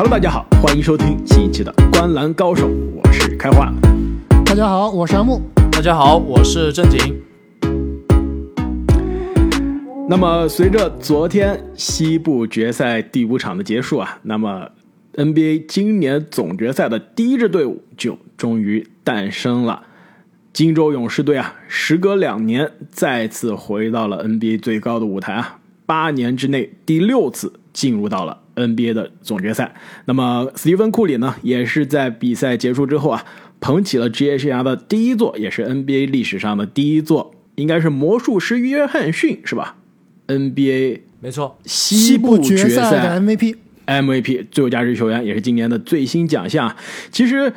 Hello，大家好，欢迎收听新一期的《观篮高手》，我是开花。大家好，我是阿木。大家好，我是正经。那么，随着昨天西部决赛第五场的结束啊，那么 NBA 今年总决赛的第一支队伍就终于诞生了。金州勇士队啊，时隔两年再次回到了 NBA 最高的舞台啊，八年之内第六次进入到了 NBA 的总决赛。那么，斯蒂芬库里呢，也是在比赛结束之后啊，捧起了职业生涯的第一座，也是 NBA 历史上的第一座，应该是魔术师约翰逊是吧？NBA 没错，西部决赛的 MVP。MVP 最有价值球员也是今年的最新奖项。其实，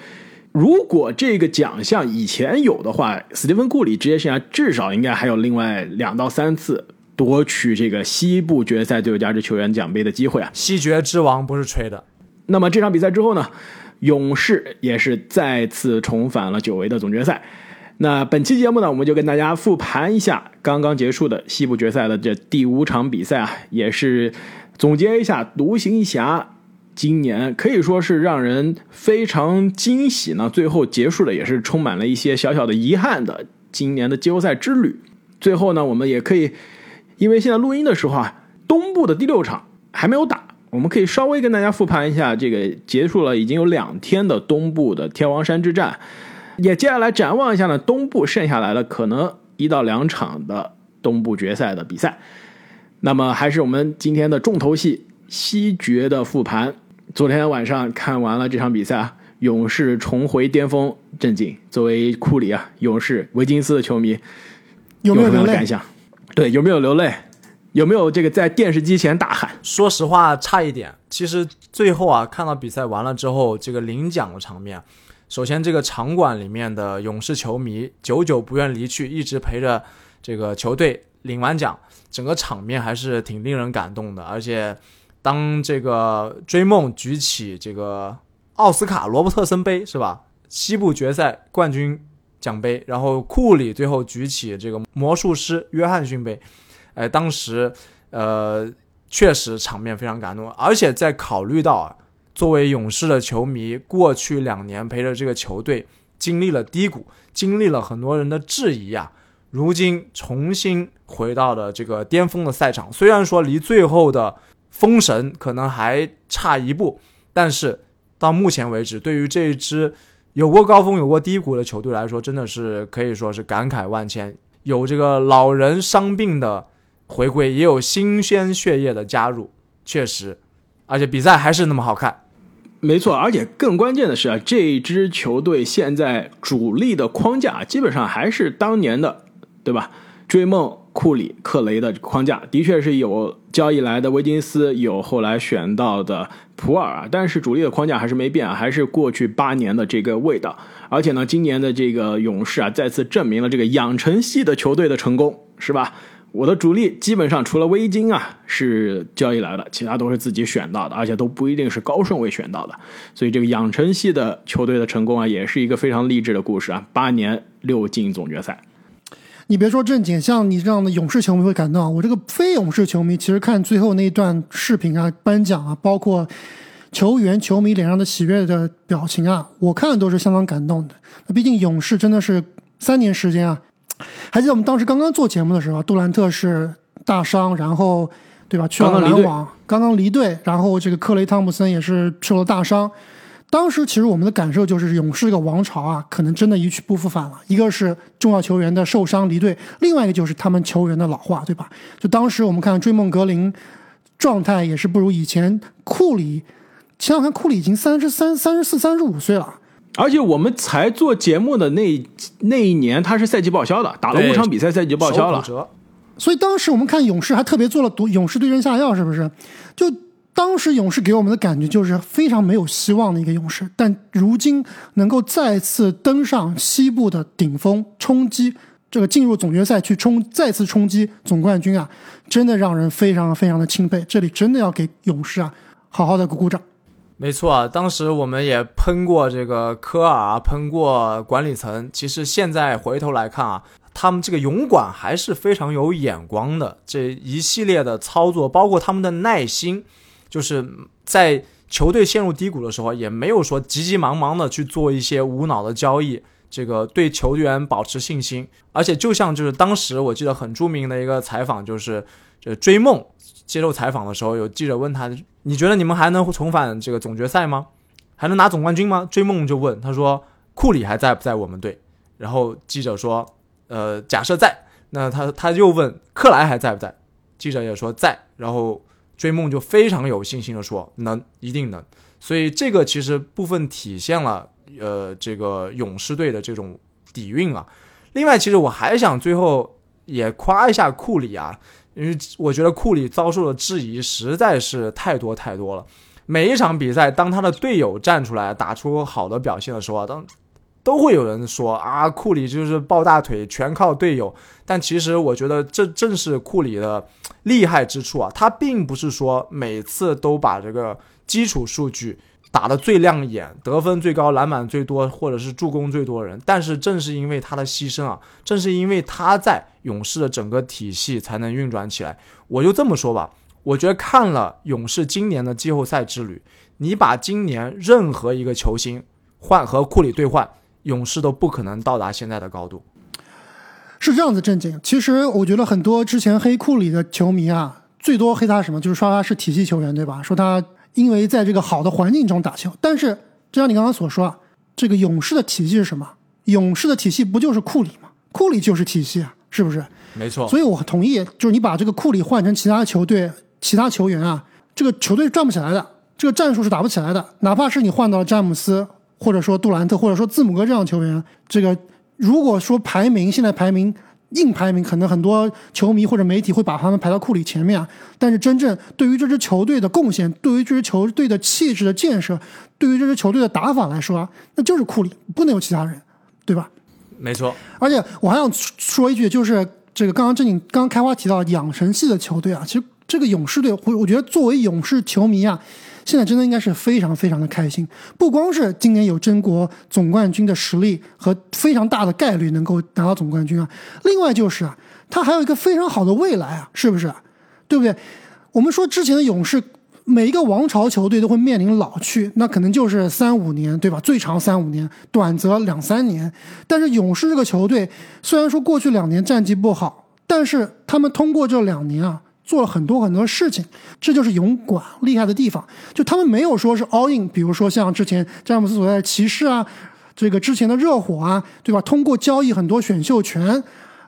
如果这个奖项以前有的话，斯蒂芬库里职业生涯至少应该还有另外两到三次夺取这个西部决赛最有价值球员奖杯的机会啊。西决之王不是吹的。那么这场比赛之后呢，勇士也是再次重返了久违的总决赛。那本期节目呢，我们就跟大家复盘一下刚刚结束的西部决赛的这第五场比赛啊，也是总结一下独行侠今年可以说是让人非常惊喜呢。最后结束的也是充满了一些小小的遗憾的今年的季后赛之旅。最后呢，我们也可以，因为现在录音的时候啊，东部的第六场还没有打，我们可以稍微跟大家复盘一下这个结束了已经有两天的东部的天王山之战。也接下来展望一下呢，东部剩下来的可能一到两场的东部决赛的比赛。那么还是我们今天的重头戏西决的复盘。昨天晚上看完了这场比赛啊，勇士重回巅峰，震惊。作为库里啊，勇士维金斯的球迷，有没有流泪？感想？对，有没有流泪？有没有这个在电视机前大喊？说实话，差一点。其实最后啊，看到比赛完了之后，这个领奖的场面。首先，这个场馆里面的勇士球迷久久不愿离去，一直陪着这个球队领完奖，整个场面还是挺令人感动的。而且，当这个追梦举起这个奥斯卡罗伯特森杯是吧？西部决赛冠军奖杯，然后库里最后举起这个魔术师约翰逊杯，哎，当时呃确实场面非常感动，而且在考虑到啊。作为勇士的球迷，过去两年陪着这个球队经历了低谷，经历了很多人的质疑啊，如今重新回到了这个巅峰的赛场。虽然说离最后的封神可能还差一步，但是到目前为止，对于这一支有过高峰、有过低谷的球队来说，真的是可以说是感慨万千。有这个老人伤病的回归，也有新鲜血液的加入，确实。而且比赛还是那么好看，没错。而且更关键的是啊，这支球队现在主力的框架基本上还是当年的，对吧？追梦、库里、克雷的框架，的确是有交易来的威金斯，有后来选到的普尔啊，但是主力的框架还是没变，还是过去八年的这个味道。而且呢，今年的这个勇士啊，再次证明了这个养成系的球队的成功，是吧？我的主力基本上除了微金啊是交易来的，其他都是自己选到的，而且都不一定是高顺位选到的。所以这个养成系的球队的成功啊，也是一个非常励志的故事啊！八年六进总决赛，你别说正经，像你这样的勇士球迷会感动。我这个非勇士球迷，其实看最后那一段视频啊、颁奖啊，包括球员、球迷脸上的喜悦的表情啊，我看都是相当感动的。那毕竟勇士真的是三年时间啊。还记得我们当时刚刚做节目的时候，杜兰特是大伤，然后对吧去了篮网，刚刚离队，然后这个克雷汤普森也是受了大伤。当时其实我们的感受就是勇士这个王朝啊，可能真的一去不复返了。一个是重要球员的受伤离队，另外一个就是他们球员的老化，对吧？就当时我们看追梦格林状态也是不如以前，库里，前两天，库里已经三十三、三十四、三十五岁了。而且我们才做节目的那那一年，他是赛季报销的，打了五场比赛，赛季报销了。所以当时我们看勇士还特别做了毒勇士对症下药，是不是？就当时勇士给我们的感觉就是非常没有希望的一个勇士，但如今能够再次登上西部的顶峰，冲击这个进入总决赛去冲再次冲击总冠军啊，真的让人非常非常的钦佩。这里真的要给勇士啊好好的鼓鼓掌。没错啊，当时我们也喷过这个科尔，喷过管理层。其实现在回头来看啊，他们这个勇管还是非常有眼光的。这一系列的操作，包括他们的耐心，就是在球队陷入低谷的时候，也没有说急急忙忙的去做一些无脑的交易，这个对球员保持信心。而且就像就是当时我记得很著名的一个采访，就是这追梦接受采访的时候，有记者问他：“你觉得你们还能重返这个总决赛吗？还能拿总冠军吗？”追梦就问他说：“库里还在不在我们队？”然后记者说：“呃，假设在。”那他他又问克莱还在不在？记者也说在。然后。追梦就非常有信心的说能一定能，所以这个其实部分体现了呃这个勇士队的这种底蕴啊。另外，其实我还想最后也夸一下库里啊，因为我觉得库里遭受的质疑实在是太多太多了。每一场比赛，当他的队友站出来打出好的表现的时候啊，当都会有人说啊，库里就是抱大腿，全靠队友。但其实我觉得这正是库里的厉害之处啊，他并不是说每次都把这个基础数据打得最亮眼，得分最高，篮板最多，或者是助攻最多的人。但是正是因为他的牺牲啊，正是因为他在勇士的整个体系才能运转起来。我就这么说吧，我觉得看了勇士今年的季后赛之旅，你把今年任何一个球星换和库里兑换。勇士都不可能到达现在的高度，是这样子。正经，其实我觉得很多之前黑库里的球迷啊，最多黑他什么，就是说他是体系球员，对吧？说他因为在这个好的环境中打球。但是，就像你刚刚所说啊，这个勇士的体系是什么？勇士的体系不就是库里吗？库里就是体系啊，是不是？没错。所以我同意，就是你把这个库里换成其他球队、其他球员啊，这个球队转不起来的，这个战术是打不起来的。哪怕是你换到詹姆斯。或者说杜兰特，或者说字母哥这样的球员，这个如果说排名现在排名硬排名，可能很多球迷或者媒体会把他们排到库里前面啊。但是真正对于这支球队的贡献，对于这支球队的气质的建设，对于这支球队的打法来说啊，那就是库里，不能有其他人，对吧？没错。而且我还想说一句，就是这个刚刚正经刚刚开花提到养成系的球队啊，其实这个勇士队，我我觉得作为勇士球迷啊。现在真的应该是非常非常的开心，不光是今年有争夺总冠军的实力和非常大的概率能够拿到总冠军啊，另外就是啊，他还有一个非常好的未来啊，是不是？对不对？我们说之前的勇士，每一个王朝球队都会面临老去，那可能就是三五年，对吧？最长三五年，短则两三年。但是勇士这个球队，虽然说过去两年战绩不好，但是他们通过这两年啊。做了很多很多事情，这就是勇管厉害的地方。就他们没有说是 all in，比如说像之前詹姆斯所在的骑士啊，这个之前的热火啊，对吧？通过交易很多选秀权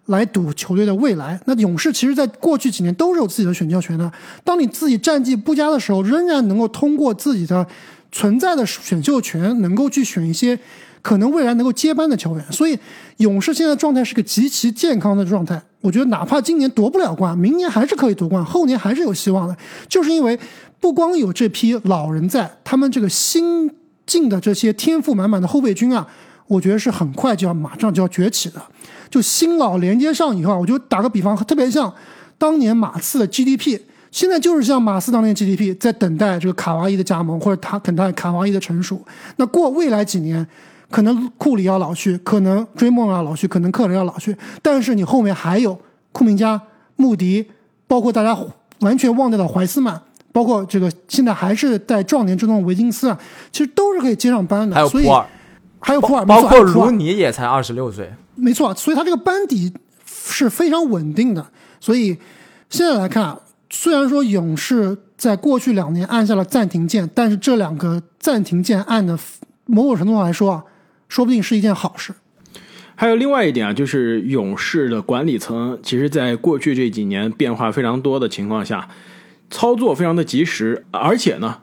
来赌球队的未来。那勇士其实在过去几年都是有自己的选秀权的。当你自己战绩不佳的时候，仍然能够通过自己的存在的选秀权，能够去选一些。可能未来能够接班的球员，所以勇士现在状态是个极其健康的状态。我觉得哪怕今年夺不了冠，明年还是可以夺冠，后年还是有希望的。就是因为不光有这批老人在，他们这个新进的这些天赋满满的后备军啊，我觉得是很快就要马上就要崛起的。就新老连接上以后啊，我就打个比方，特别像当年马刺的 GDP，现在就是像马刺当年 GDP，在等待这个卡哇伊的加盟，或者他等待卡哇伊的成熟。那过未来几年。可能库里要老去，可能追梦要老去，可能克伦要老去，但是你后面还有库明加、穆迪，包括大家完全忘掉的怀斯曼，包括这个现在还是在壮年之中的维金斯啊，其实都是可以接上班的。还有普尔，还有普尔，包括卢尼也才二十六岁，没错，所以他这个班底是非常稳定的。所以现在来看，虽然说勇士在过去两年按下了暂停键，但是这两个暂停键按的某种程度上来说啊。说不定是一件好事。还有另外一点啊，就是勇士的管理层，其实在过去这几年变化非常多的情况下，操作非常的及时，而且呢，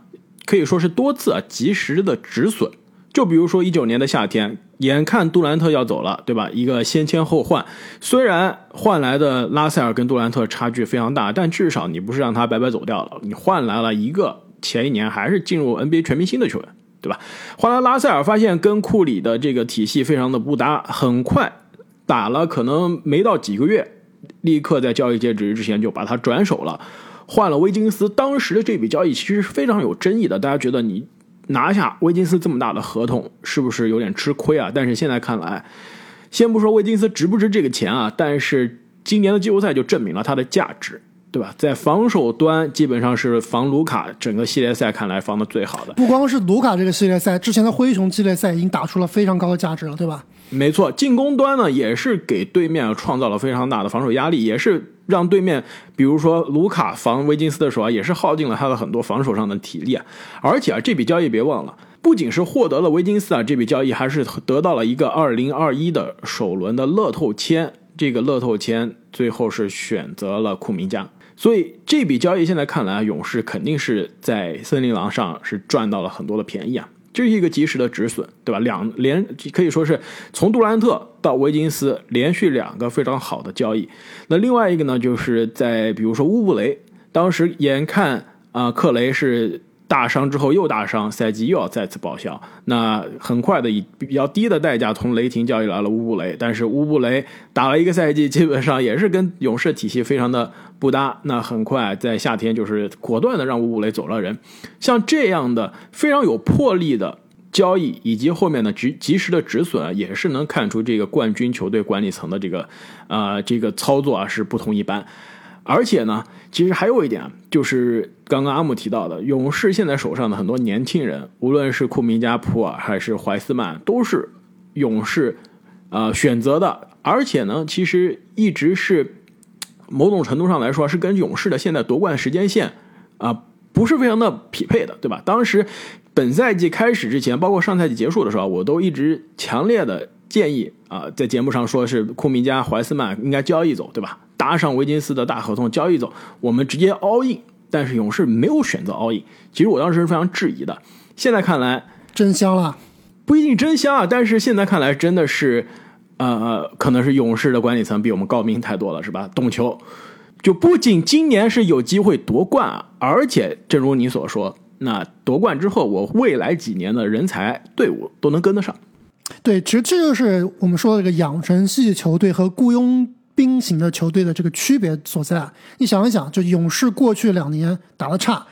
可以说是多次啊及时的止损。就比如说一九年的夏天，眼看杜兰特要走了，对吧？一个先签后换，虽然换来的拉塞尔跟杜兰特差距非常大，但至少你不是让他白白走掉了，你换来了一个前一年还是进入 NBA 全明星的球员。对吧？后来拉塞尔发现跟库里的这个体系非常的不搭，很快打了可能没到几个月，立刻在交易截止日之前就把他转手了，换了威金斯。当时的这笔交易其实是非常有争议的，大家觉得你拿下威金斯这么大的合同是不是有点吃亏啊？但是现在看来，先不说威金斯值不值这个钱啊，但是今年的季后赛就证明了他的价值。对吧？在防守端基本上是防卢卡，整个系列赛看来防的最好的。不光是卢卡这个系列赛，之前的灰熊系列赛已经打出了非常高的价值了，对吧？没错，进攻端呢也是给对面创造了非常大的防守压力，也是让对面，比如说卢卡防威金斯的时候啊，也是耗尽了他的很多防守上的体力啊。而且啊，这笔交易别忘了，不仅是获得了威金斯啊，这笔交易还是得到了一个二零二一的首轮的乐透签。这个乐透签最后是选择了库明加，所以这笔交易现在看来啊，勇士肯定是在森林狼上是赚到了很多的便宜啊。这是一个及时的止损，对吧？两连可以说是从杜兰特到维金斯连续两个非常好的交易。那另外一个呢，就是在比如说乌布雷，当时眼看啊克雷是。大伤之后又大伤，赛季又要再次报销。那很快的以比较低的代价从雷霆交易来了乌布雷，但是乌布雷打了一个赛季，基本上也是跟勇士体系非常的不搭。那很快在夏天就是果断的让乌布雷走了人。像这样的非常有魄力的交易，以及后面的及及时的止损，也是能看出这个冠军球队管理层的这个啊这个操作啊是不同一般。而且呢，其实还有一点，就是刚刚阿姆提到的，勇士现在手上的很多年轻人，无论是库明加、普尔还是怀斯曼，都是勇士啊选择的。而且呢，其实一直是某种程度上来说，是跟勇士的现在夺冠时间线啊不是非常的匹配的，对吧？当时本赛季开始之前，包括上赛季结束的时候，我都一直强烈的建议啊，在节目上说是库明加、怀斯曼应该交易走，对吧？搭上维金斯的大合同交易走，我们直接 all in，但是勇士没有选择 all in。其实我当时是非常质疑的，现在看来真香了，不一定真香啊。但是现在看来真的是，呃，可能是勇士的管理层比我们高明太多了，是吧？懂球，就不仅今年是有机会夺冠啊，而且正如你所说，那夺冠之后，我未来几年的人才队伍都能跟得上。对，其实这就是我们说的这个养成系球队和雇佣。兵型的球队的这个区别所在，你想一想，就勇士过去两年打的差，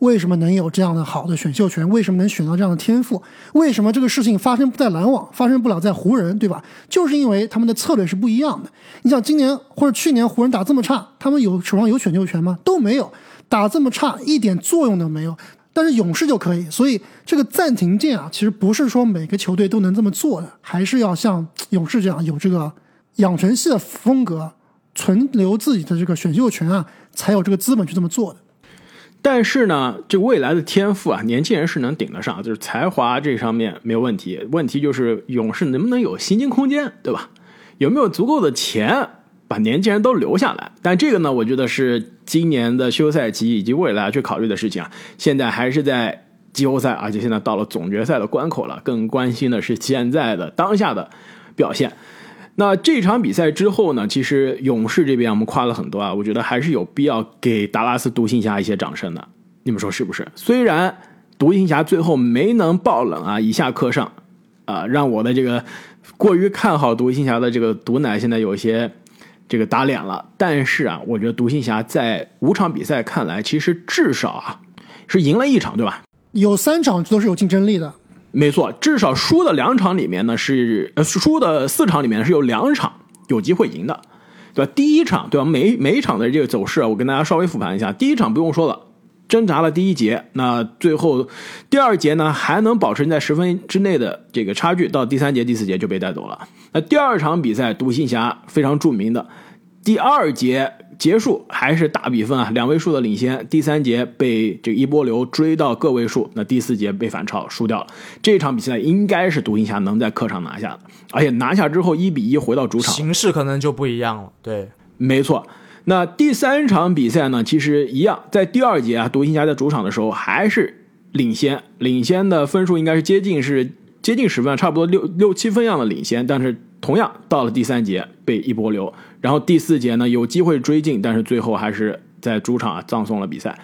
为什么能有这样的好的选秀权？为什么能选到这样的天赋？为什么这个事情发生不在篮网，发生不了在湖人，对吧？就是因为他们的策略是不一样的。你想今年或者去年湖人打这么差，他们有手上有选秀权吗？都没有，打这么差一点作用都没有。但是勇士就可以，所以这个暂停键啊，其实不是说每个球队都能这么做的，还是要像勇士这样有这个。养成系的风格，存留自己的这个选秀权啊，才有这个资本去这么做的。但是呢，这未来的天赋啊，年轻人是能顶得上，就是才华这上面没有问题。问题就是勇士能不能有薪金空间，对吧？有没有足够的钱把年轻人都留下来？但这个呢，我觉得是今年的休赛期以及未来去考虑的事情啊。现在还是在季后赛，而且现在到了总决赛的关口了，更关心的是现在的当下的表现。那这场比赛之后呢？其实勇士这边我们夸了很多啊，我觉得还是有必要给达拉斯独行侠一些掌声的。你们说是不是？虽然独行侠最后没能爆冷啊，以下课上啊，让我的这个过于看好独行侠的这个毒奶现在有些这个打脸了。但是啊，我觉得独行侠在五场比赛看来，其实至少啊是赢了一场，对吧？有三场都是有竞争力的。没错，至少输的两场里面呢是呃输的四场里面是有两场有机会赢的，对吧？第一场对吧？每每一场的这个走势，我跟大家稍微复盘一下。第一场不用说了，挣扎了第一节，那最后第二节呢还能保持在十分之内的这个差距，到第三节、第四节就被带走了。那第二场比赛，独行侠非常著名的第二节。结束还是大比分啊，两位数的领先。第三节被这一波流追到个位数，那第四节被反超输掉了。这场比赛应该是独行侠能在客场拿下的，而且拿下之后一比一回到主场，形势可能就不一样了。对，没错。那第三场比赛呢，其实一样，在第二节啊，独行侠在主场的时候还是领先，领先的分数应该是接近是接近十分，差不多六六七分样的领先，但是同样到了第三节被一波流。然后第四节呢，有机会追进，但是最后还是在主场啊葬送了比赛。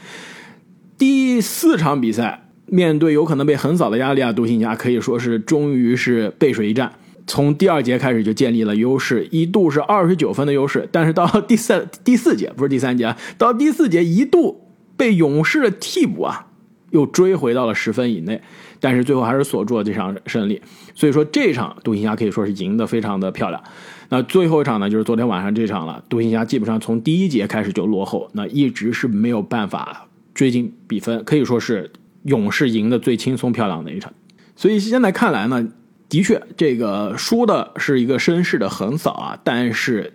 第四场比赛，面对有可能被横扫的亚利亚独行侠，可以说是终于是背水一战。从第二节开始就建立了优势，一度是二十九分的优势，但是到第三第四节不是第三节，到第四节一度被勇士的替补啊又追回到了十分以内，但是最后还是锁住了这场胜利。所以说这场独行侠可以说是赢得非常的漂亮。那最后一场呢，就是昨天晚上这场了。独行侠基本上从第一节开始就落后，那一直是没有办法追进比分，可以说是勇士赢得最轻松漂亮的一场。所以现在看来呢，的确这个输的是一个绅士的横扫啊，但是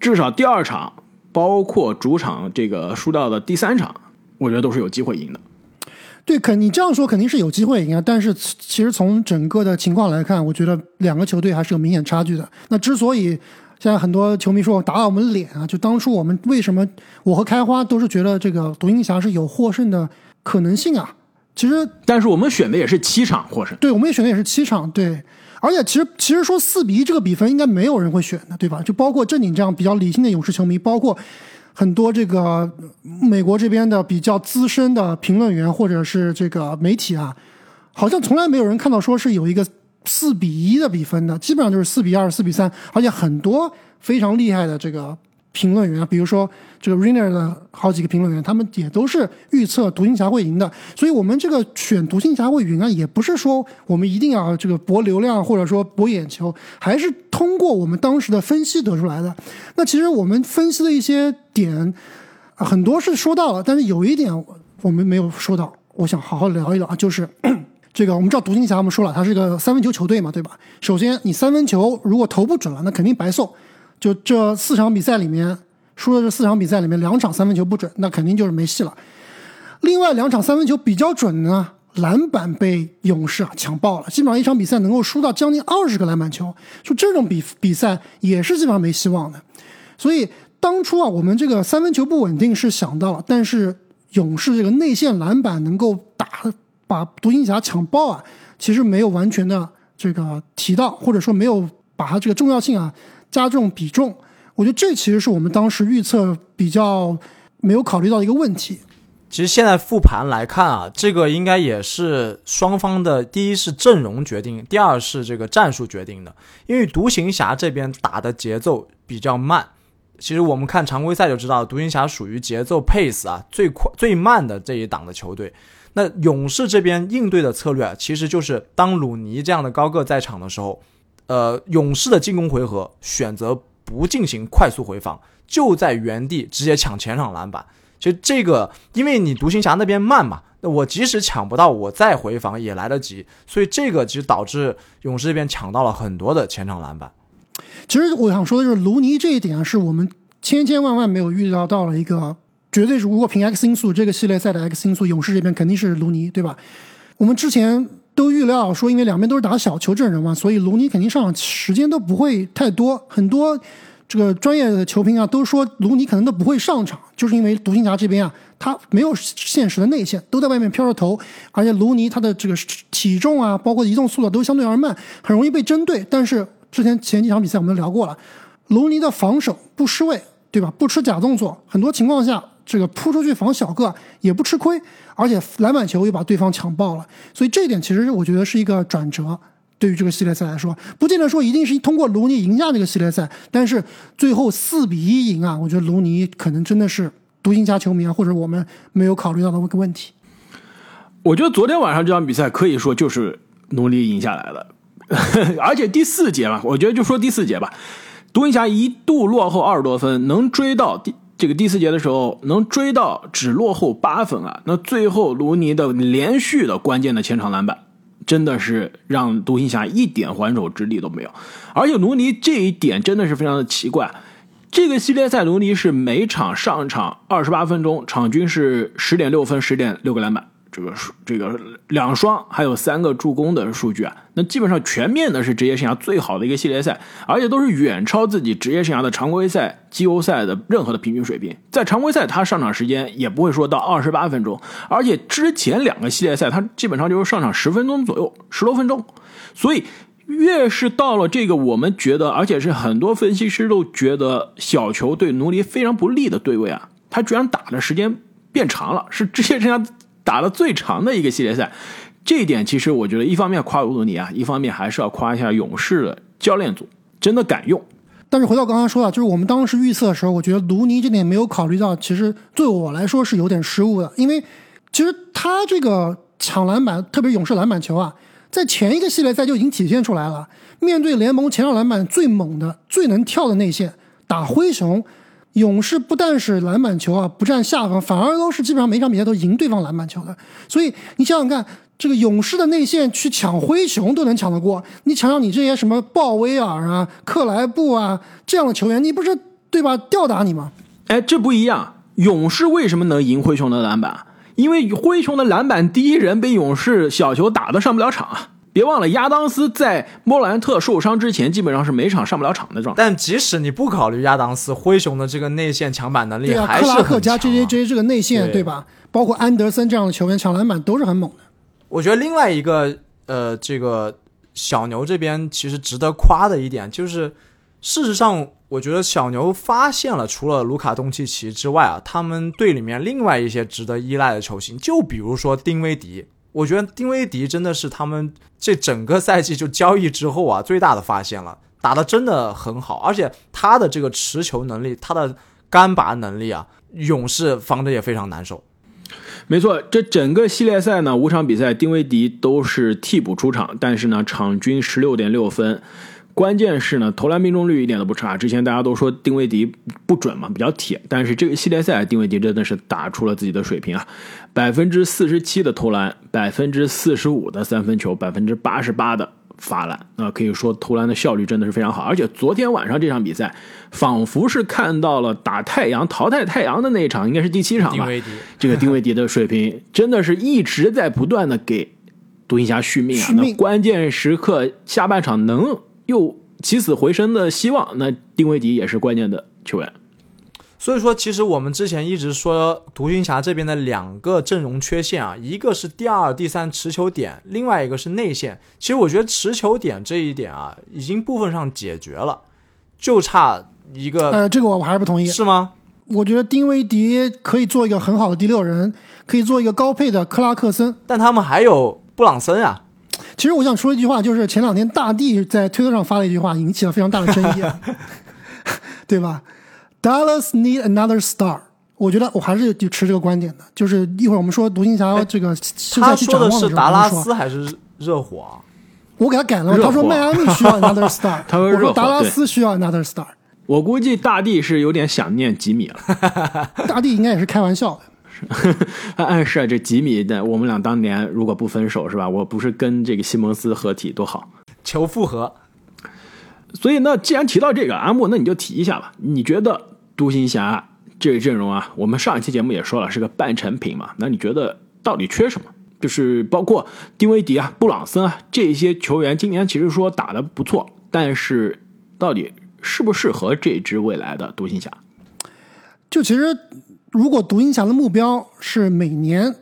至少第二场，包括主场这个输掉的第三场，我觉得都是有机会赢的。对，肯你这样说肯定是有机会赢啊，但是其实从整个的情况来看，我觉得两个球队还是有明显差距的。那之所以现在很多球迷说打打我们脸啊，就当初我们为什么我和开花都是觉得这个独行侠是有获胜的可能性啊？其实，但是我们选的也是七场获胜，对，我们也选的也是七场，对。而且其实其实说四比一这个比分应该没有人会选的，对吧？就包括正经这样比较理性的勇士球迷，包括。很多这个美国这边的比较资深的评论员或者是这个媒体啊，好像从来没有人看到说是有一个四比一的比分的，基本上就是四比二、四比三，而且很多非常厉害的这个。评论员，比如说这个 Rainer 的好几个评论员，他们也都是预测独行侠会赢的。所以，我们这个选独行侠会赢啊，也不是说我们一定要这个博流量或者说博眼球，还是通过我们当时的分析得出来的。那其实我们分析的一些点，很多是说到了，但是有一点我们没有说到，我想好好聊一聊啊，就是 这个我们知道独行侠，我们说了，它是一个三分球球队嘛，对吧？首先，你三分球如果投不准了，那肯定白送。就这四场比赛里面，输的这四场比赛里面，两场三分球不准，那肯定就是没戏了。另外两场三分球比较准呢，篮板被勇士啊抢爆了，基本上一场比赛能够输到将近二十个篮板球，就这种比比赛也是基本上没希望的。所以当初啊，我们这个三分球不稳定是想到了，但是勇士这个内线篮板能够打把独行侠抢爆啊，其实没有完全的这个提到，或者说没有把它这个重要性啊。加重比重，我觉得这其实是我们当时预测比较没有考虑到一个问题。其实现在复盘来看啊，这个应该也是双方的第一是阵容决定，第二是这个战术决定的。因为独行侠这边打的节奏比较慢，其实我们看常规赛就知道，独行侠属于节奏 pace 啊最快最慢的这一档的球队。那勇士这边应对的策略啊，其实就是当鲁尼这样的高个在场的时候。呃，勇士的进攻回合选择不进行快速回防，就在原地直接抢前场篮板。其实这个，因为你独行侠那边慢嘛，那我即使抢不到，我再回防也来得及。所以这个其实导致勇士这边抢到了很多的前场篮板。其实我想说的就是卢尼这一点啊，是我们千千万万没有预料到了一个绝对是，如果凭 X 因素，这个系列赛的 X 因素，勇士这边肯定是卢尼，对吧？我们之前。都预料说，因为两边都是打小球阵容嘛，所以卢尼肯定上场时间都不会太多。很多这个专业的球评啊，都说卢尼可能都不会上场，就是因为独行侠这边啊，他没有现实的内线，都在外面飘着头，而且卢尼他的这个体重啊，包括移动速度都相对而慢，很容易被针对。但是之前前几场比赛我们聊过了，卢尼的防守不失位，对吧？不吃假动作，很多情况下。这个扑出去防小个也不吃亏，而且篮板球又把对方抢爆了，所以这一点其实我觉得是一个转折。对于这个系列赛来说，不见得说一定是通过卢尼赢下这个系列赛，但是最后四比一赢啊，我觉得卢尼可能真的是独行侠球迷啊，或者我们没有考虑到的一个问题。我觉得昨天晚上这场比赛可以说就是努力赢下来了，而且第四节嘛，我觉得就说第四节吧，独行侠一度落后二十多分，能追到第。这个第四节的时候能追到只落后八分啊！那最后卢尼的连续的关键的前场篮板，真的是让独行侠一点还手之力都没有。而且卢尼这一点真的是非常的奇怪。这个系列赛卢尼是每场上场二十八分钟，场均是十点六分、十点六个篮板。这个数，这个两双还有三个助攻的数据啊，那基本上全面的是职业生涯最好的一个系列赛，而且都是远超自己职业生涯的常规赛、季后赛的任何的平均水平。在常规赛，他上场时间也不会说到二十八分钟，而且之前两个系列赛他基本上就是上场十分钟左右，十多分钟。所以越是到了这个我们觉得，而且是很多分析师都觉得小球对奴隶非常不利的对位啊，他居然打的时间变长了，是职业生涯。打了最长的一个系列赛，这一点其实我觉得一方面夸卢尼啊，一方面还是要夸一下勇士的教练组，真的敢用。但是回到刚刚说的，就是我们当时预测的时候，我觉得卢尼这点没有考虑到，其实对我来说是有点失误的，因为其实他这个抢篮板，特别勇士篮板球啊，在前一个系列赛就已经体现出来了。面对联盟前场篮板最猛的、最能跳的内线打灰熊，勇士不但是篮板球啊不占下风，反而都是基本上每场比赛都赢对方篮板球的。所以你想想看，这个勇士的内线去抢灰熊都能抢得过，你抢到你这些什么鲍威尔啊、克莱布啊这样的球员，你不是对吧？吊打你吗？哎，这不一样。勇士为什么能赢灰熊的篮板？因为灰熊的篮板第一人被勇士小球打得上不了场啊！别忘了，亚当斯在莫兰特受伤之前，基本上是每场上不了场的状态。但即使你不考虑亚当斯，灰熊的这个内线抢板能力还是克拉克加 J 啊 J J 这个内线对对吧？包括安德森这样的球员抢篮板都是很猛的。我觉得另外一个呃，这个小牛这边其实值得夸的一点就是，事实上，我觉得小牛发现了除了卢卡东契奇之外啊，他们队里面另外一些值得依赖的球星，就比如说丁威迪。我觉得丁威迪真的是他们这整个赛季就交易之后啊最大的发现了，打的真的很好，而且他的这个持球能力，他的干拔能力啊，勇士防着也非常难受。没错，这整个系列赛呢，五场比赛丁威迪都是替补出场，但是呢，场均十六点六分。关键是呢，投篮命中率一点都不差。之前大家都说丁威迪不准嘛，比较铁，但是这个系列赛丁威迪真的是打出了自己的水平啊！百分之四十七的投篮，百分之四十五的三分球，百分之八十八的罚篮，那、可以说投篮的效率真的是非常好。而且昨天晚上这场比赛，仿佛是看到了打太阳淘汰太阳的那一场，应该是第七场吧？这个丁威迪的水平真的是一直在不断的给独行侠续命啊！那关键时刻下半场能又起死回生的希望，那丁威迪也是关键的球员。所以说，其实我们之前一直说独行侠这边的两个阵容缺陷啊，一个是第二、第三持球点，另外一个是内线。其实我觉得持球点这一点啊，已经部分上解决了，就差一个，呃，这个我我还是不同意。是吗？我觉得丁威迪可以做一个很好的第六人，可以做一个高配的克拉克森。但他们还有布朗森啊，其实我想说一句话，就是前两天大帝在推特上发了一句话，引起了非常大的争议，对吧？Dallas need another star。我觉得我还是就持这个观点的，就是一会儿我们说独行侠这个休他赛期说的是展望时候，达拉斯还是热火啊？我给他改了，他说迈阿密需要 another star，他说我说达拉斯需要 another star，我估计大帝是有点想念吉米了，大帝应该也是开玩笑的。他暗示啊这吉米的我们俩当年如果不分手是吧？我不是跟这个西蒙斯合体多好。求复合，所以那既然提到这个阿木，那你就提一下吧。你觉得独行侠这个阵容啊，我们上一期节目也说了是个半成品嘛？那你觉得到底缺什么？就是包括丁威迪啊、布朗森啊这些球员，今年其实说打的不错，但是到底适不适合这支未来的独行侠？就其实，如果独行侠的目标是每年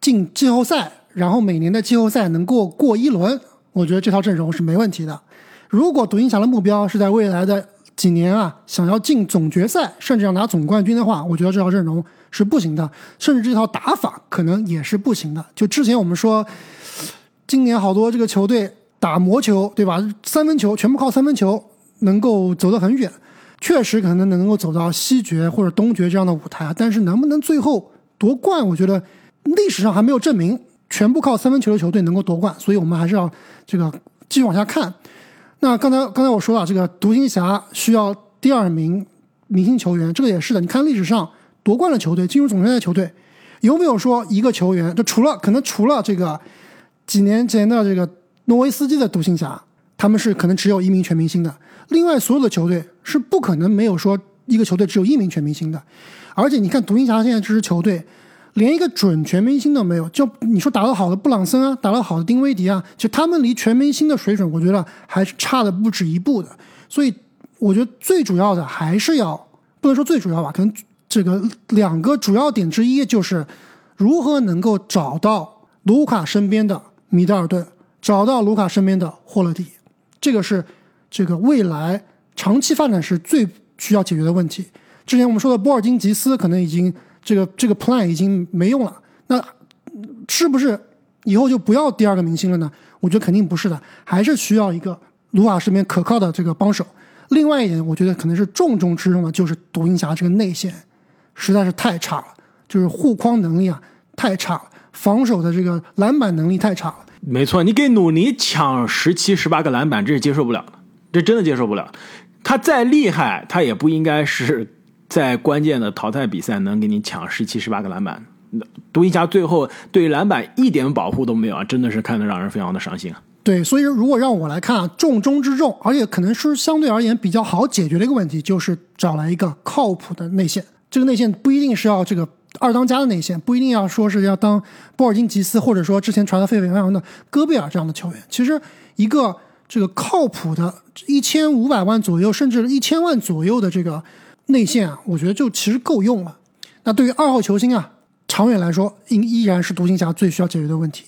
进季后赛，然后每年的季后赛能够过一轮，我觉得这套阵容是没问题的。如果独行侠的目标是在未来的几年啊，想要进总决赛，甚至要拿总冠军的话，我觉得这套阵容是不行的，甚至这套打法可能也是不行的。就之前我们说，今年好多这个球队打魔球，对吧？三分球全部靠三分球能够走得很远，确实可能能够走到西决或者东决这样的舞台啊，但是能不能最后夺冠，我觉得历史上还没有证明全部靠三分球的球队能够夺冠，所以我们还是要这个继续往下看。那刚才刚才我说了，这个独行侠需要第二名明星球员，这个也是的。你看历史上夺冠的球队，进入总决赛的球队，有没有说一个球员，就除了可能除了这个几年前的这个诺维斯基的独行侠，他们是可能只有一名全明星的，另外所有的球队是不可能没有说一个球队只有一名全明星的。而且你看独行侠现在这支球队，连一个准全明星都没有。就你说打得好的布朗森啊，打得好的丁威迪啊，其实他们离全明星的水准，我觉得还是差的不止一步的。所以我觉得最主要的还是要不能说最主要吧，可能这个两个主要点之一就是如何能够找到卢卡身边的米德尔顿，找到卢卡身边的霍勒迪，这个是这个未来长期发展是最需要解决的问题。之前我们说的波尔津吉斯可能已经这个这个 plan 已经没用了，那是不是以后就不要第二个明星了呢？我觉得肯定不是的，还是需要一个卢卡身边可靠的这个帮手。另外一点，我觉得可能是重中之重的，就是独行侠这个内线实在是太差了，就是护框能力啊太差了。防守的这个篮板能力太差了。没错，你给努尼抢十七、十八个篮板，这是接受不了的，这真的接受不了。他再厉害，他也不应该是在关键的淘汰比赛能给你抢十七、十八个篮板。那独行侠最后对篮板一点保护都没有啊，真的是看得让人非常的伤心啊。对，所以如果让我来看啊，重中之重，而且可能是相对而言比较好解决的一个问题，就是找来一个靠谱的内线。这个内线不一定是要这个二当家的内线，不一定要说是要当波尔津吉斯，或者说之前传的沸沸扬扬的戈贝尔这样的球员。其实一个这个靠谱的一千五百万左右，甚至一千万左右的这个内线啊，我觉得就其实够用了。那对于二号球星啊，长远来说，应依然是独行侠最需要解决的问题。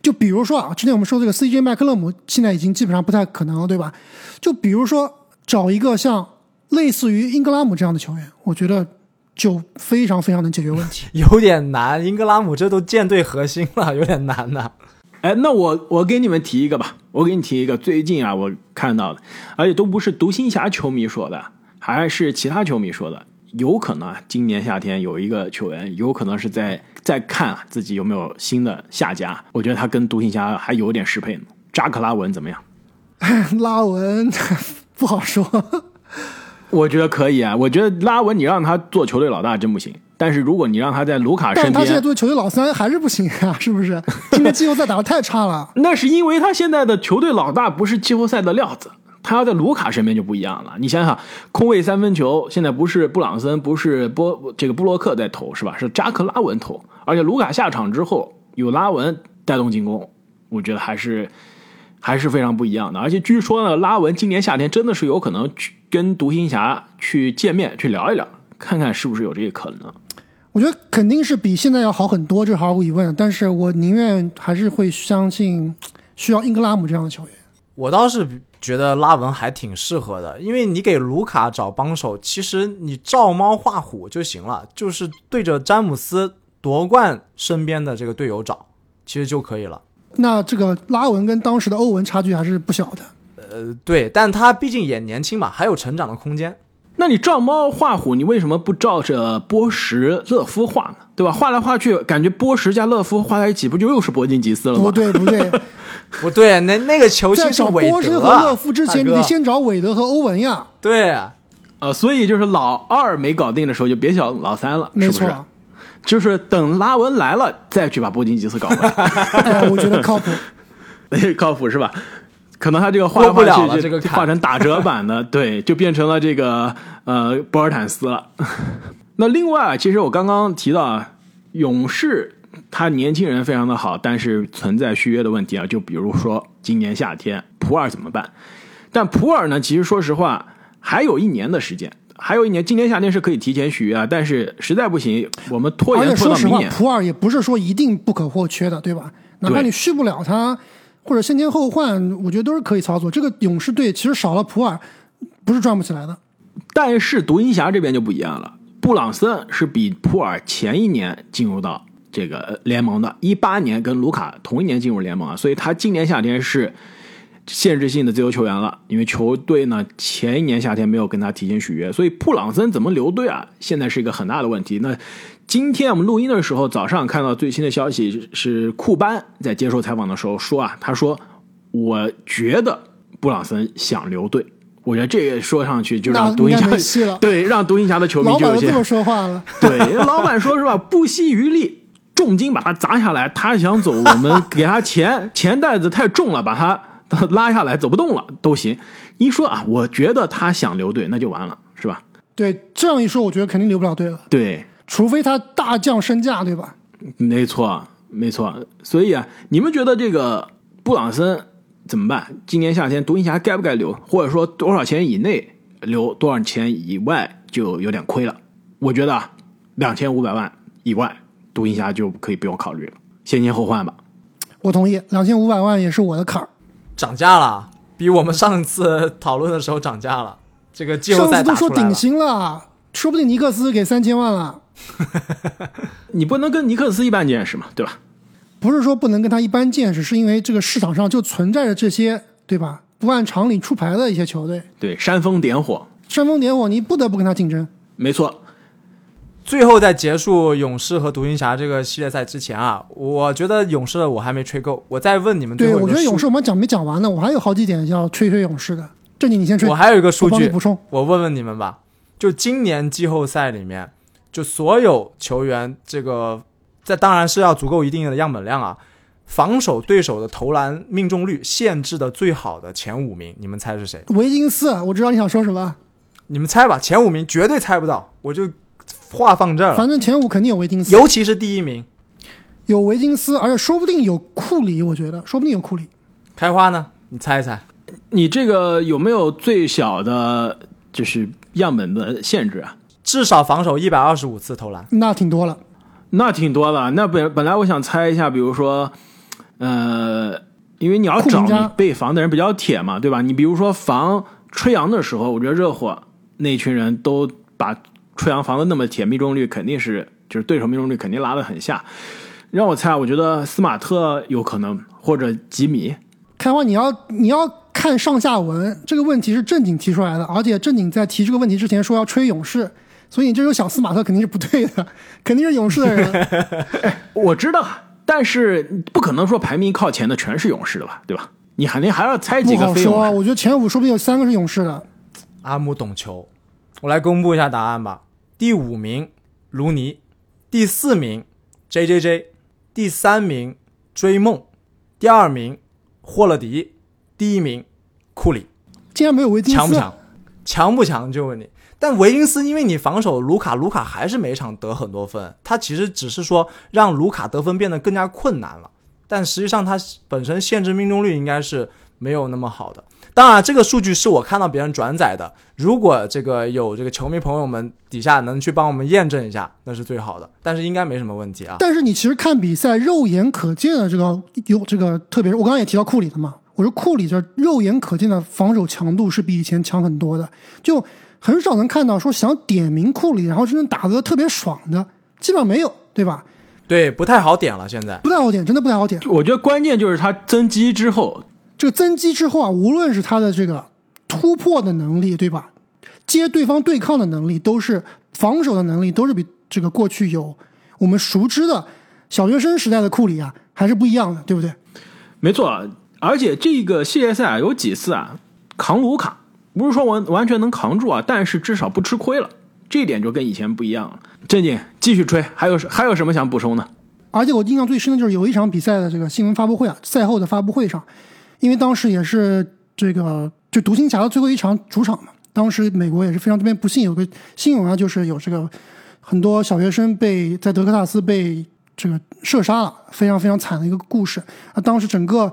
就比如说啊，之前我们说这个 CJ 麦克勒姆，现在已经基本上不太可能了，对吧？就比如说找一个像类似于英格拉姆这样的球员，我觉得就非常非常能解决问题。有点难，英格拉姆这都舰队核心了，有点难呐。哎，那我我给你们提一个吧，我给你提一个，最近啊我看到的，而且都不是独行侠球迷说的，还是其他球迷说的，有可能啊，今年夏天有一个球员，有可能是在在看啊自己有没有新的下家，我觉得他跟独行侠还有点适配呢。扎克拉文怎么样？拉文 不好说，我觉得可以啊，我觉得拉文你让他做球队老大真不行，但是如果你让他在卢卡身但他现在边，作为球队老三还是不行啊，是不是？今年季后赛打的太差了。那是因为他现在的球队老大不是季后赛的料子，他要在卢卡身边就不一样了。你想想，空位三分球现在不是布朗森，不是波这个布洛克在投是吧？是扎克拉文投，而且卢卡下场之后有拉文带动进攻，我觉得还是还是非常不一样的。而且据说呢，拉文今年夏天真的是有可能去跟独行侠去见面去聊一聊，看看是不是有这个可能。我觉得肯定是比现在要好很多，这毫无疑问。但是我宁愿还是会相信需要英格拉姆这样的球员。我倒是觉得拉文还挺适合的，因为你给卢卡找帮手，其实你照猫画虎就行了，就是对着詹姆斯夺冠身边的这个队友找，其实就可以了。那这个拉文跟当时的欧文差距还是不小的。呃，对，但他毕竟也年轻嘛，还有成长的空间。那你照猫画虎，你为什么不照着波什、勒夫画呢？对吧？画来画去，感觉波什加勒夫画在一起，不就又是博金吉斯了吗？不对不对，不对，那那个球星是韦波什和勒夫之前，你得先找韦德和欧文呀。对啊，呃，所以就是老二没搞定的时候，就别想老三了，没错，是不是？就是等拉文来了，再去把波金吉斯搞回来，哎，我觉得靠谱。靠谱是吧？可能他这个画不了画去，就了这个画成打折版的，对，就变成了这个呃博尔坦斯了。那另外啊，其实我刚刚提到啊，勇士他年轻人非常的好，但是存在续约的问题啊，就比如说今年夏天普尔怎么办？但普尔呢，其实说实话还有一年的时间，还有一年，今年夏天是可以提前续约啊，但是实在不行，我们拖延拖到明年。普尔也不是说一定不可或缺的，对吧？哪怕你续不了他，或者先签后换，我觉得都是可以操作。这个勇士队其实少了普尔，不是转不起来的。但是独行侠这边就不一样了，布朗森是比普尔前一年进入到这个联盟的，一八年跟卢卡同一年进入联盟啊，所以他今年夏天是限制性的自由球员了，因为球队呢前一年夏天没有跟他提前续约，所以布朗森怎么留队啊，现在是一个很大的问题。那今天我们录音的时候，早上看到最新的消息是库班在接受采访的时候说啊，他说我觉得布朗森想留队。我觉得这个说上去就让独行侠对让独行侠的球迷就有些老板这么说话了，对老板说是吧，不惜余力重金把他砸下来，他想走，我们给他钱，钱袋子太重了，把他他 拉下来走不动了都行。一说啊，我觉得他想留队，那就完了，是吧？对，这样一说，我觉得肯定留不了队了，对，除非他大降身价，对吧？没错，没错。所以啊，你们觉得这个布朗森怎么办？今年夏天独行侠该不该留？或者说多少钱以内留，多少钱以外就有点亏了？我觉得啊，两千五百万以外，独行侠就可以不用考虑了，先签后换吧。我同意，两千五百万也是我的坎儿。涨价了，比我们上次讨论的时候涨价了。这个季后上次都赛打出来了说顶，薪了，说不定尼克斯给三千万了。你不能跟尼克斯一般见识嘛，对吧？不是说不能跟他一般见识，是因为这个市场上就存在着这些，对吧？不按常理出牌的一些球队，对，煽风点火，煽风点火，你不得不跟他竞争。没错。最后在结束勇士和独行侠这个系列赛之前啊，我觉得勇士的我还没吹够，我再问你们最对，后一个数我觉得勇士我们讲没讲完呢，我还有好几点要吹吹勇士的。正经，你先吹，我还有一个数据补，充。我问问你们吧，就今年季后赛里面，就所有球员这个，这当然是要足够一定的样本量啊。防守对手的投篮命中率限制的最好的前五名，你们猜是谁？维金斯，我知道你想说什么，你们猜吧，前五名绝对猜不到，我就话放这儿了。反正前五肯定有维金斯，尤其是第一名有维金斯，而且说不定有库里，我觉得说不定有库里。开花呢，你猜一猜？你这个有没有最小的，就是样本的限制啊？至少防守一百二十五次投篮，那挺多了。那挺多了。那本本来我想猜一下，比如说，呃，因为你要找你被防的人比较铁嘛，对吧？你比如说防吹杨的时候，我觉得热火那群人都把吹杨防的那么铁，命中率肯定是就是对手命中率肯定拉得很下。让我猜，我觉得斯马特有可能，或者吉米。开花，你要你要看上下文，这个问题是正经提出来的，而且正经在提这个问题之前说要吹勇士，所以你这时候想斯马特肯定是不对的，肯定是勇士的人。我知道，但是不可能说排名靠前的全是勇士的吧，对吧？你肯定还要猜几不好说，个非勇士。我觉得前五说不定有三个是勇士的。阿姆懂球。我来公布一下答案吧。第五名卢尼，第四名 J J J，第三名追梦，第二名霍勒迪，第一名库里。竟然没有维金斯，强不强？强不强就问你。但维金斯因为你防守卢卡，卢卡还是每场得很多分，他其实只是说让卢卡得分变得更加困难了，但实际上他本身限制命中率应该是没有那么好的。当然，这个数据是我看到别人转载的，如果这个有这个球迷朋友们底下能去帮我们验证一下，那是最好的。但是应该没什么问题啊。但是你其实看比赛，肉眼可见的这个有这个，特别是我刚刚也提到库里的嘛，我说库里这肉眼可见的防守强度是比以前强很多的，就很少能看到说想点名库里，然后真正打得特别爽的，基本上没有，对吧？对，不太好点了，现在。不太好点，真的不太好点。我觉得关键就是他增肌之后，这个增肌之后啊，无论是他的这个突破的能力，对吧？接对方对抗的能力，都是防守的能力，都是比这个过去有我们熟知的小学生时代的库里啊，还是不一样的，对不对？没错。而且这个系列赛啊，有几次啊扛卢卡，不是说完完全能扛住啊，但是至少不吃亏了，这一点就跟以前不一样了。正经继续吹，还有还有什么想补充的？而且我印象最深的就是有一场比赛的这个新闻发布会啊，赛后的发布会上，因为当时也是这个就独行侠的最后一场主场嘛，当时美国也是非常这边不幸有个新闻啊，就是有这个很多小学生被在德克萨斯被这个射杀了，非常非常惨的一个故事啊。当时整个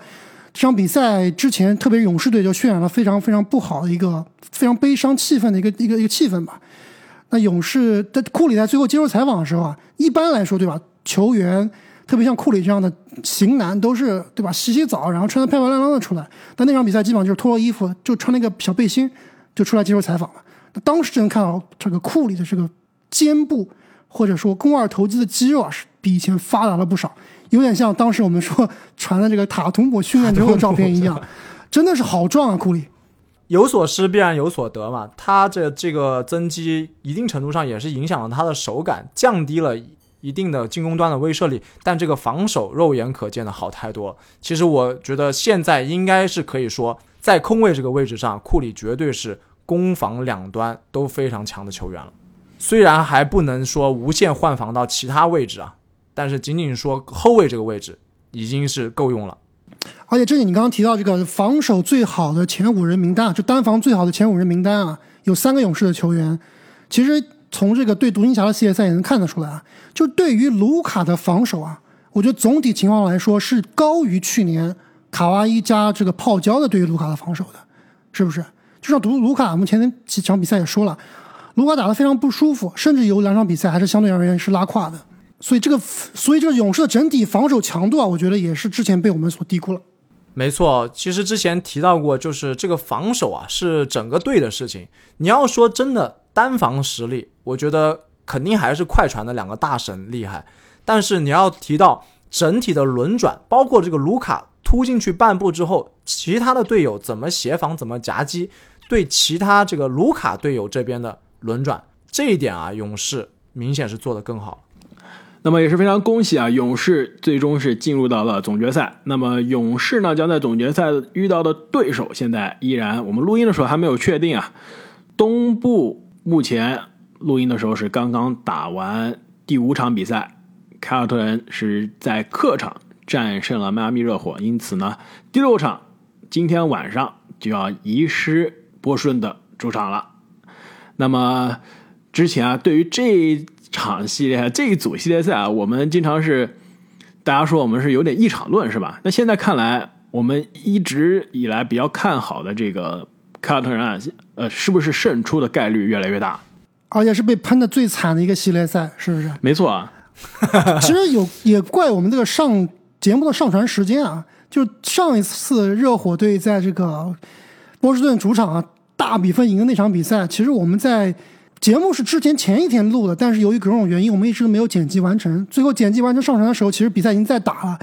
这场比赛之前，特别勇士队就渲染了非常非常不好的一个非常悲伤气氛的一个一个一个气氛吧。那勇士在库里在最后接受采访的时候啊，一般来说，对吧？球员特别像库里这样的型男，都是对吧？洗洗澡，然后穿的漂漂亮亮的出来。但那场比赛基本上就是脱了衣服，就穿了一个小背心就出来接受采访了。那当时就能看到这个库里的这个肩部或者说肱二头肌的肌肉啊，是比以前发达了不少，有点像当时我们说传的这个塔图姆训练之后的照片一样，真的是好壮啊，库里。有所失必然有所得嘛，他这这个增肌一定程度上也是影响了他的手感，降低了一定的进攻端的威慑力，但这个防守肉眼可见的好太多。其实我觉得现在应该是可以说，在空位这个位置上，库里绝对是攻防两端都非常强的球员了。虽然还不能说无限换防到其他位置啊，但是仅仅说后卫这个位置已经是够用了。而且这里你刚刚提到这个防守最好的前五人名单啊，就单防最好的前五人名单啊，有三个勇士的球员。其实从这个对独行侠的系列赛也能看得出来啊，就对于卢卡的防守啊，我觉得总体情况来说是高于去年卡哇伊加这个泡椒的对于卢卡的防守的，是不是？就像独卢卡，我们前几场比赛也说了，卢卡打得非常不舒服，甚至有两场比赛还是相对而言是拉胯的。所以这个，所以这个勇士的整体防守强度啊，我觉得也是之前被我们所低估了。没错，其实之前提到过，就是这个防守啊是整个队的事情。你要说真的单防实力，我觉得肯定还是快船的两个大神厉害。但是你要提到整体的轮转，包括这个卢卡突进去半步之后，其他的队友怎么协防、怎么夹击，对其他这个卢卡队友这边的轮转，这一点啊，勇士明显是做得更好。那么也是非常恭喜啊，勇士最终是进入到了总决赛。那么勇士呢，将在总决赛遇到的对手，现在依然我们录音的时候还没有确定啊。东部目前录音的时候是刚刚打完第五场比赛，凯尔特人是在客场战胜了迈阿密热火，因此呢，第六场今天晚上就要移师波士顿的主场了。那么之前啊，对于这一场系列这一组系列赛啊，我们经常是大家说我们是有点一场论是吧？那现在看来，我们一直以来比较看好的这个凯尔特人啊，呃，是不是胜出的概率越来越大？而且是被喷的最惨的一个系列赛，是不是？没错啊，其实有也怪我们这个上节目的上传时间啊，就上一次热火队在这个波士顿主场啊大比分赢的那场比赛，其实我们在。节目是之前前一天录的，但是由于各种原因，我们一直都没有剪辑完成。最后剪辑完成上传的时候，其实比赛已经在打了。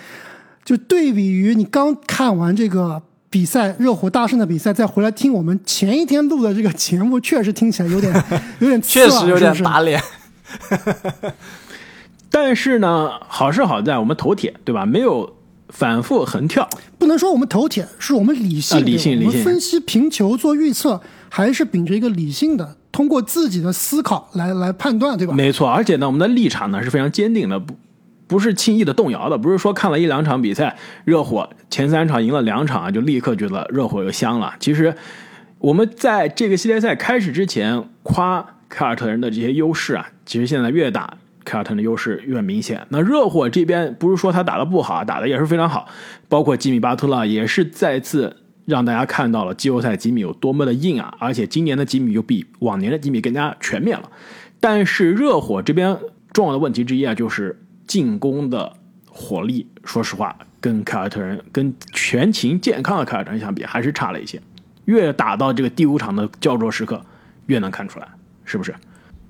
就对比于你刚看完这个比赛，热火大胜的比赛，再回来听我们前一天录的这个节目，确实听起来有点 有点确实有点打脸。但是呢，好是好在我们头铁，对吧？没有反复横跳。不能说我们头铁，是我们理性，理性，理性。分析评球做预测，还是秉着一个理性的。通过自己的思考来来判断，对吧？没错，而且呢，我们的立场呢是非常坚定的，不不是轻易的动摇的。不是说看了一两场比赛，热火前三场赢了两场啊，就立刻觉得热火又香了。其实我们在这个系列赛开始之前夸凯尔特人的这些优势啊，其实现在越打凯尔特人的优势越明显。那热火这边不是说他打的不好，打的也是非常好，包括吉米巴特勒也是再次。让大家看到了季后赛吉米有多么的硬啊！而且今年的吉米又比往年的吉米更加全面了。但是热火这边重要的问题之一啊，就是进攻的火力，说实话，跟凯尔特人、跟全勤健康的凯尔特人相比，还是差了一些。越打到这个第五场的焦灼时刻，越能看出来，是不是？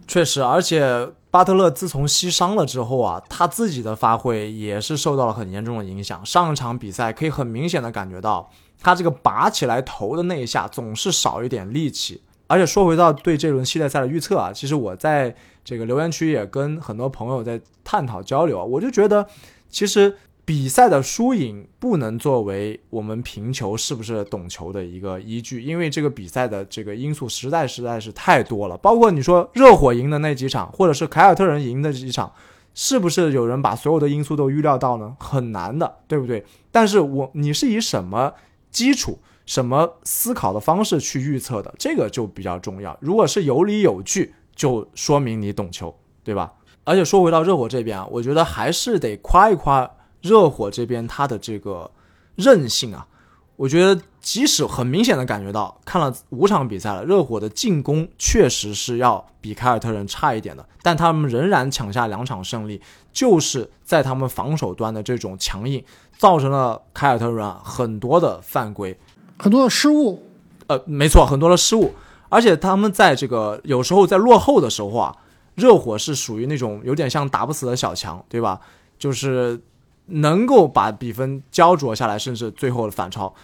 确实，而且巴特勒自从膝伤了之后啊，他自己的发挥也是受到了很严重的影响。上一场比赛可以很明显的感觉到。他这个拔起来投的那一下总是少一点力气，而且说回到对这轮系列赛的预测啊，其实我在这个留言区也跟很多朋友在探讨交流啊，我就觉得其实比赛的输赢不能作为我们评球是不是懂球的一个依据，因为这个比赛的这个因素实在实在是太多了，包括你说热火赢的那几场，或者是凯尔特人赢的几场，是不是有人把所有的因素都预料到呢？很难的，对不对？但是我你是以什么？基础什么思考的方式去预测的，这个就比较重要。如果是有理有据，就说明你懂球，对吧？而且说回到热火这边啊，我觉得还是得夸一夸热火这边他的这个韧性啊。我觉得即使很明显的感觉到，看了五场比赛了，热火的进攻确实是要比凯尔特人差一点的，但他们仍然抢下两场胜利，就是在他们防守端的这种强硬。造成了凯尔特人很多的犯规，很多的失误。呃，没错，很多的失误。而且他们在这个有时候在落后的时候啊，热火是属于那种有点像打不死的小强，对吧？就是能够把比分焦灼下来，甚至最后的反超。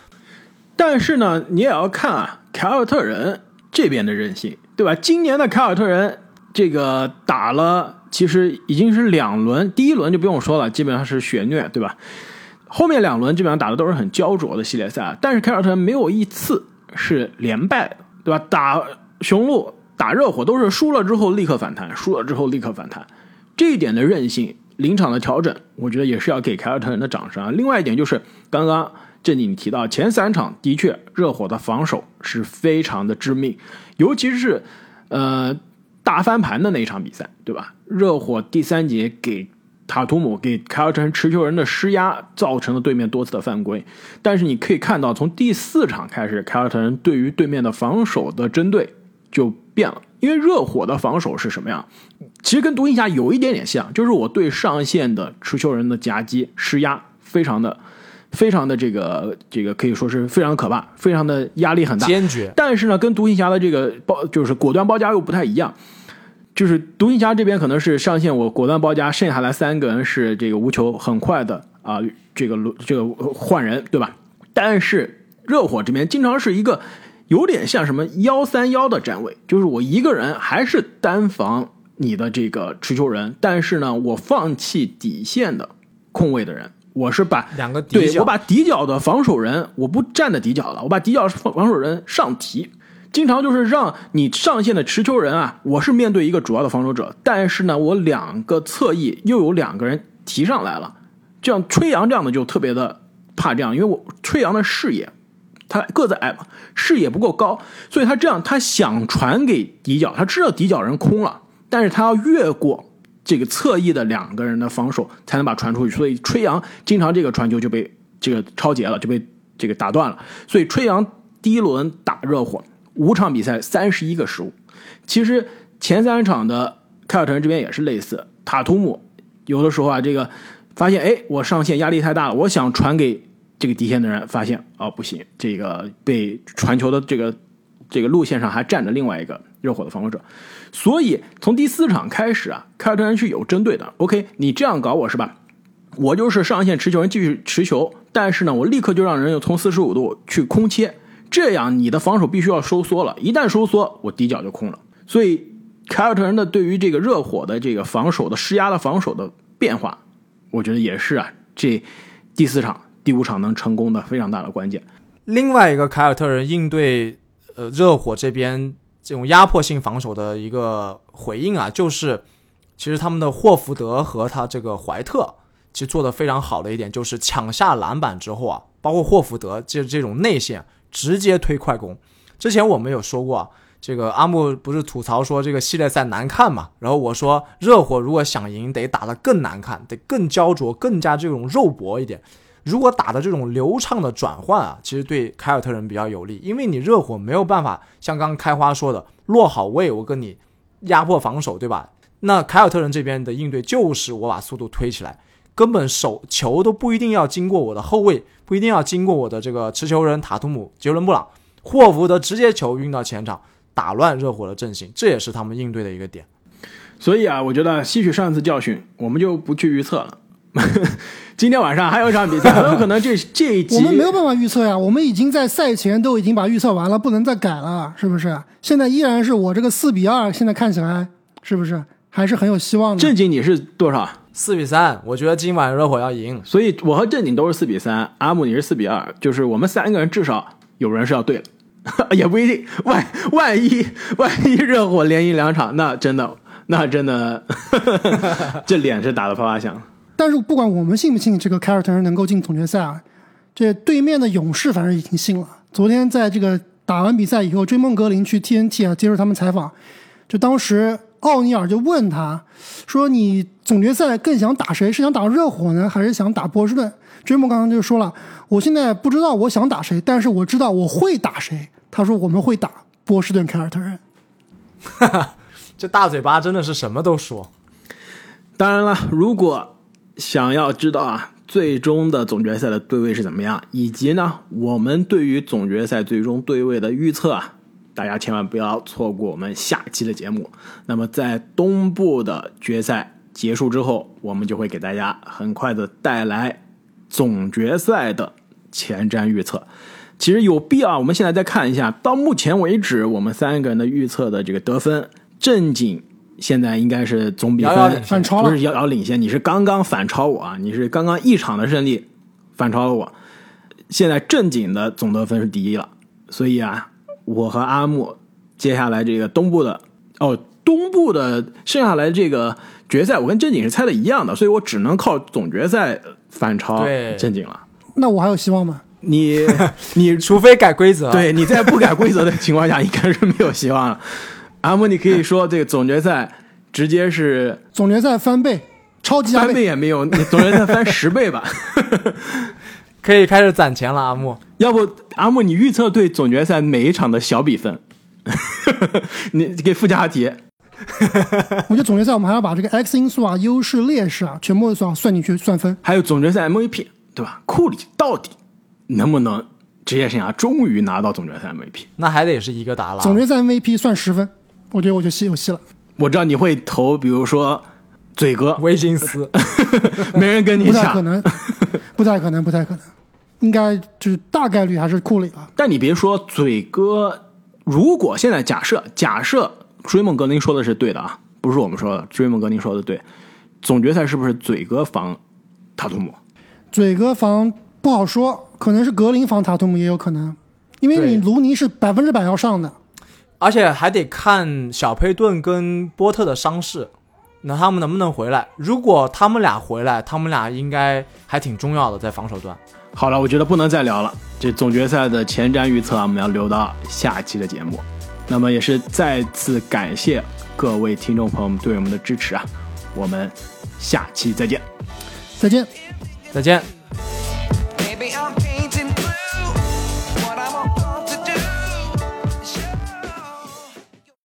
但是呢，你也要看啊，凯尔特人这边的韧性，对吧？今年的凯尔特人这个打了，其实已经是两轮，第一轮就不用说了，基本上是血虐，对吧？后面两轮基本上打的都是很焦灼的系列赛，但是凯尔特人没有一次是连败，对吧？打雄鹿、打热火都是输了之后立刻反弹，输了之后立刻反弹，这一点的韧性、临场的调整，我觉得也是要给凯尔特人的掌声啊。另外一点就是刚刚正经提到前三场的确热火的防守是非常的致命，尤其是呃大翻盘的那一场比赛，对吧？热火第三节给。塔图姆给凯尔特人持球人的施压，造成了对面多次的犯规。但是你可以看到，从第四场开始，凯尔特人对于对面的防守的针对就变了。因为热火的防守是什么样？其实跟独行侠有一点点像，就是我对上线的持球人的夹击施压，非常的、非常的这个这个可以说是非常可怕，非常的压力很大，坚决。但是呢，跟独行侠的这个包就是果断包夹又不太一样。就是独行侠这边可能是上线我果断包夹，剩下来三个人是这个无球很快的啊，这个这个换人对吧？但是热火这边经常是一个有点像什么幺三幺的站位，就是我一个人还是单防你的这个持球人，但是呢，我放弃底线的控位的人，我是把两个底我把底角的防守人，我不站在底角了，我把底角防守人上提，经常就是让你上线的持球人啊，我是面对一个主要的防守者，但是呢，我两个侧翼又有两个人提上来了，这样吹杨这样的就特别的怕这样，因为我吹杨的视野。他个子矮嘛，视野不够高，所以他这样，他想传给底角，他知道底角人空了，但是他要越过这个侧翼的两个人的防守，才能把传出去。所以吹杨经常这个传球就被这个超截了，就被这个打断了。所以吹杨第一轮打热火五场比赛三十一个失误，其实前三场的凯尔特人这边也是类似，塔图姆有的时候啊，这个发现哎，我上线压力太大了，我想传给。这个底线的人发现哦不行，这个被传球的这个这个路线上还站着另外一个热火的防守者，所以从第四场开始啊，凯尔特人是有针对的。OK，你这样搞我是吧？我就是上线持球人继续持球，但是呢，我立刻就让人又从四十五度去空切，这样你的防守必须要收缩了。一旦收缩，我底角就空了。所以凯尔特人的对于这个热火的这个防守的施压的防守的变化，我觉得也是啊，这第四场。第五场能成功的非常大的关键。另外一个凯尔特人应对呃热火这边这种压迫性防守的一个回应啊，就是其实他们的霍福德和他这个怀特其实做的非常好的一点，就是抢下篮板之后啊，包括霍福德这这种内线直接推快攻。之前我们有说过，这个阿木不是吐槽说这个系列赛难看嘛？然后我说热火如果想赢，得打得更难看，得更焦灼，更加这种肉搏一点。如果打的这种流畅的转换啊，其实对凯尔特人比较有利，因为你热火没有办法像刚刚开花说的落好位，我跟你压迫防守，对吧？那凯尔特人这边的应对就是我把速度推起来，根本手球都不一定要经过我的后卫，不一定要经过我的这个持球人塔图姆、杰伦布朗、霍福德，直接球运到前场，打乱热火的阵型，这也是他们应对的一个点。所以啊，我觉得吸取上一次教训，我们就不去预测了。今天晚上还有一场比赛，很有可能这这一集我们没有办法预测呀。我们已经在赛前都已经把预测完了，不能再改了，是不是？现在依然是我这个四比二，现在看起来是不是还是很有希望的？正经你是多少？四比三。我觉得今晚热火要赢，所以我和正经都是四比三。阿木你是四比二，就是我们三个人至少有人是要对的，也不一定。万万一万一热火连赢两场，那真的那真的 这脸是打的啪啪响。但是不管我们信不信这个凯尔特人能够进总决赛啊，这对面的勇士反正已经信了。昨天在这个打完比赛以后，追梦格林去 TNT 啊接受他们采访，就当时奥尼尔就问他，说你总决赛更想打谁？是想打热火呢，还是想打波士顿？追梦刚刚就说了，我现在不知道我想打谁，但是我知道我会打谁。他说我们会打波士顿凯尔特人。哈哈，这大嘴巴真的是什么都说。当然了，如果想要知道啊，最终的总决赛的对位是怎么样，以及呢，我们对于总决赛最终对位的预测啊，大家千万不要错过我们下期的节目。那么在东部的决赛结束之后，我们就会给大家很快的带来总决赛的前瞻预测。其实有必要，我们现在再看一下，到目前为止我们三个人的预测的这个得分，正经。现在应该是总比分反超，不是遥遥领先。你是刚刚反超我啊！你是刚刚一场的胜利反超了我。现在正经的总得分是第一了，所以啊，我和阿木接下来这个东部的哦，东部的剩下来这个决赛，我跟正经是猜的一样的，所以我只能靠总决赛反超正经了。那我还有希望吗？你 你除非改规则，对你在不改规则的情况下，应该是没有希望了。阿木，你可以说这个总决赛直接是总决赛翻倍，超级翻倍也没有，你总决赛翻十倍吧，可以开始攒钱了。阿木，要不阿木你预测对总决赛每一场的小比分，你给附加题。我觉得总决赛我们还要把这个 X 因素啊、优势劣势啊，全部算算进去算分。还有总决赛 MVP 对吧？库里到底能不能职业生涯终于拿到总决赛 MVP？那还得是一个达拉。总决赛 MVP 算十分。我觉得我就戏有戏了。我知道你会投，比如说嘴哥、维金斯，没人跟你抢，不太可能，不太可能，不太可能，应该就是大概率还是库里吧。但你别说嘴哥，如果现在假设假设追梦格林说的是对的啊，不是我们说的，追梦格林说的对，总决赛是不是嘴哥防塔图姆？嘴哥防不好说，可能是格林防塔图姆也有可能，因为你卢尼是百分之百要上的。而且还得看小佩顿跟波特的伤势，那他们能不能回来？如果他们俩回来，他们俩应该还挺重要的，在防守端。好了，我觉得不能再聊了。这总决赛的前瞻预测啊，我们要留到下期的节目。那么也是再次感谢各位听众朋友们对我们的支持啊，我们下期再见。再见。再见。